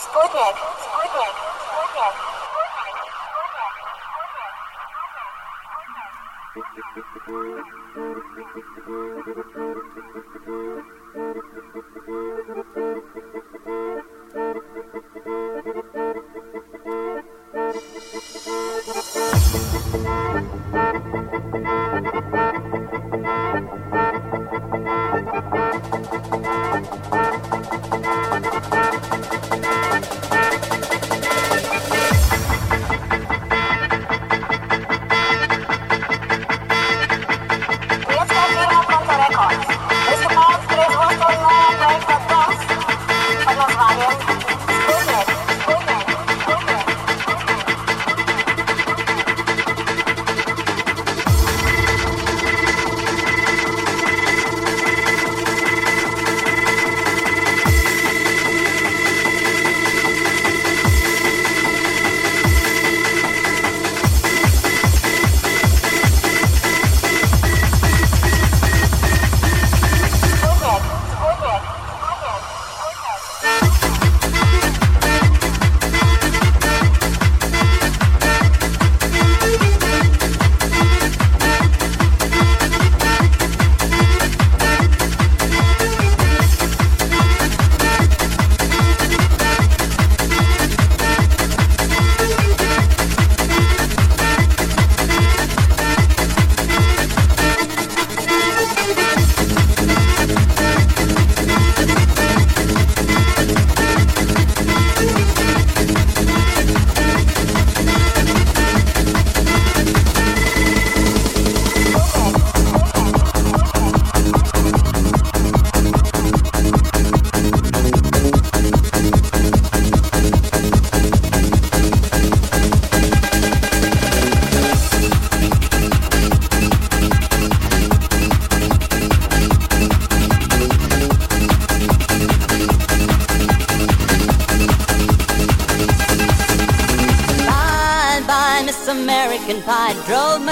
Sputnik. Sputnik. Sputnik.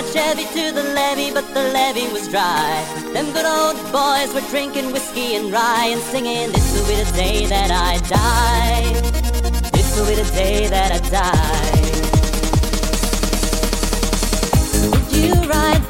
My Chevy to the levee, but the levee was dry. Them good old boys were drinking whiskey and rye and singing, This will be the day that I die. This will be the day that I die. Did you write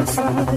leave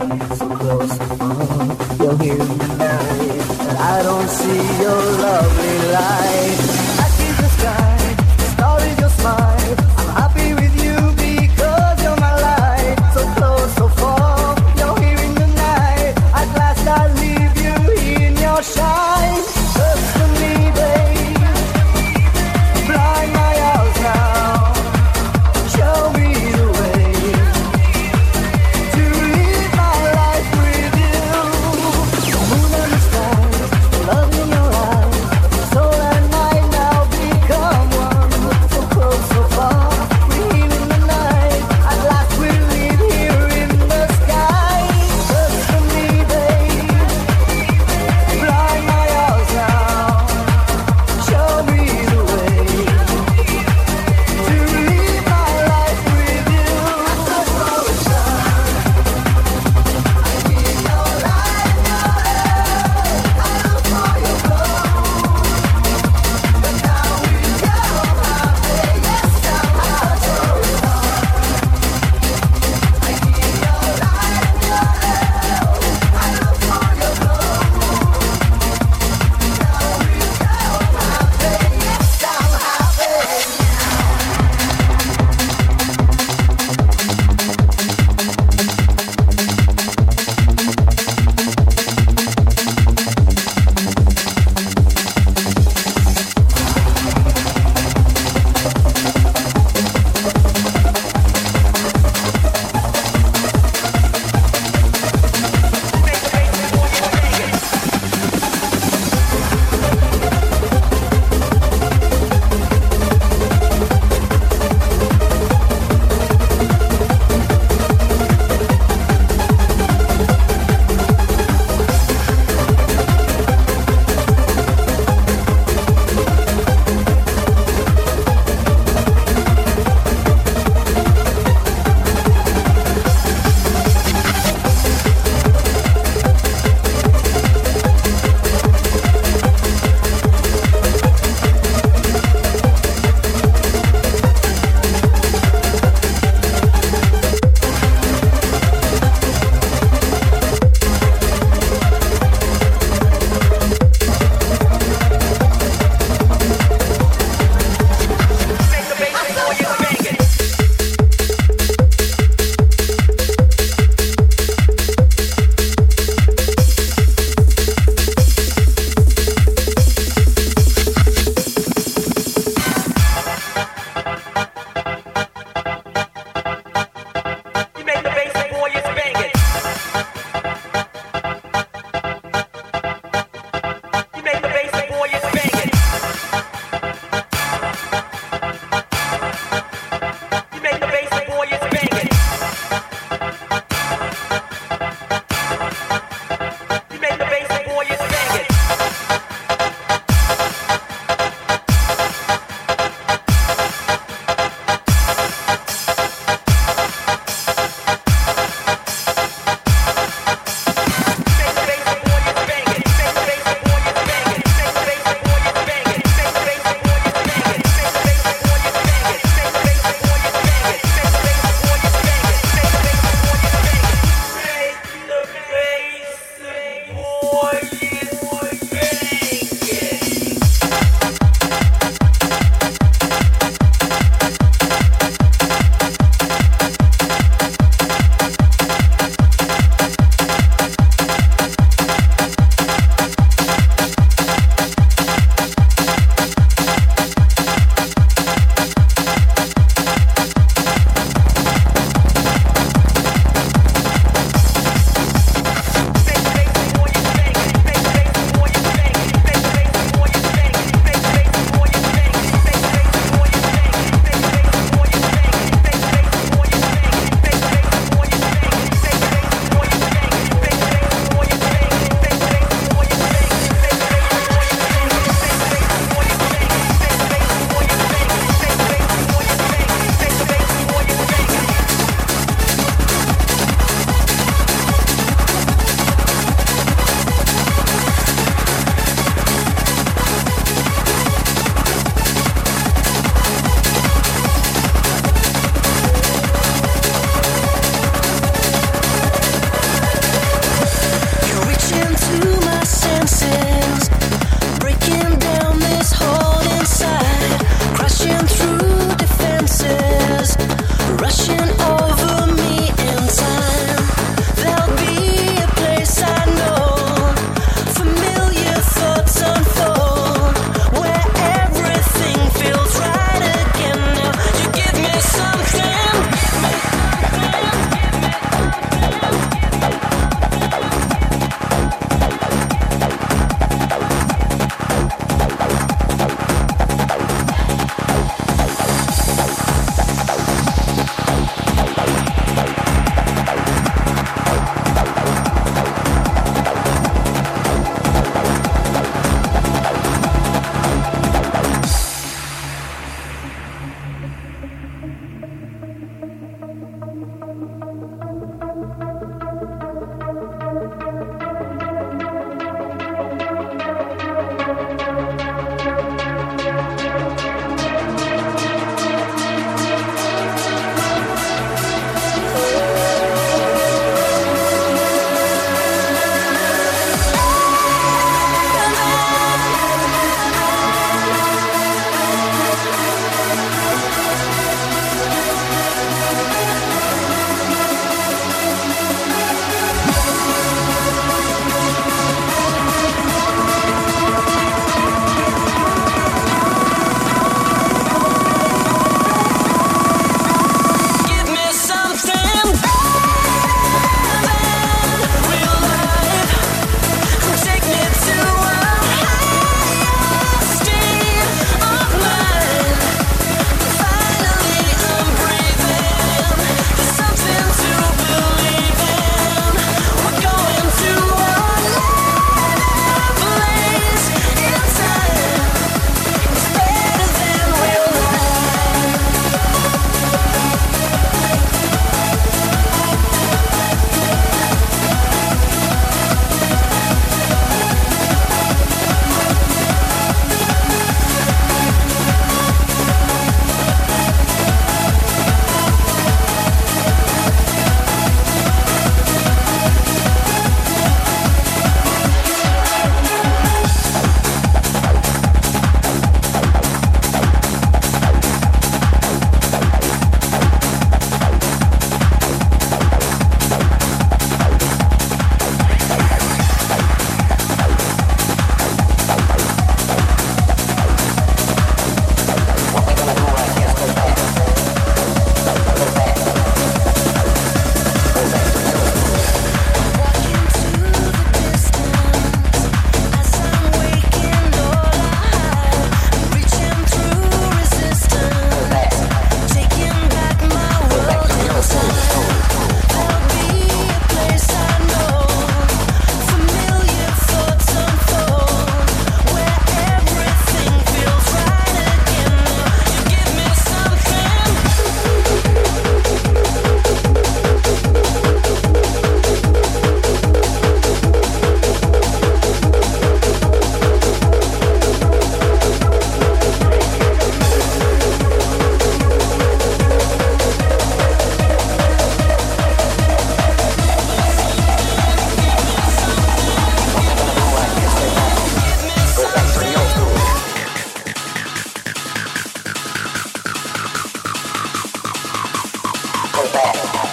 Wow.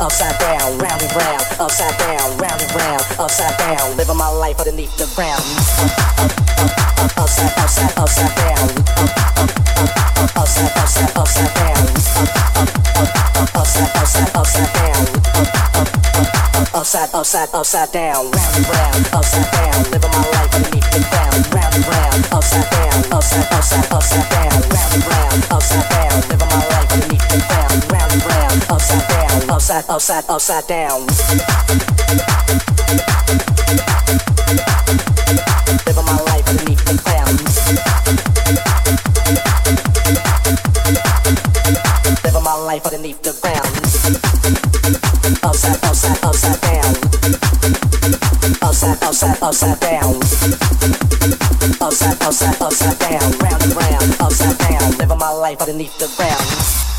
upside, down, round and round, upside down, round and round, upside down, living my life underneath the ground, round and round, upside down, upside, upside, upside down, round and round, upside down, living my life underneath the ground, round and round, upside down, upside, upside, upside down. Round and round, upside down, living my life underneath the ground. Down. Upside, upside, upside down. Round and round, upside down. Living my life underneath the ground.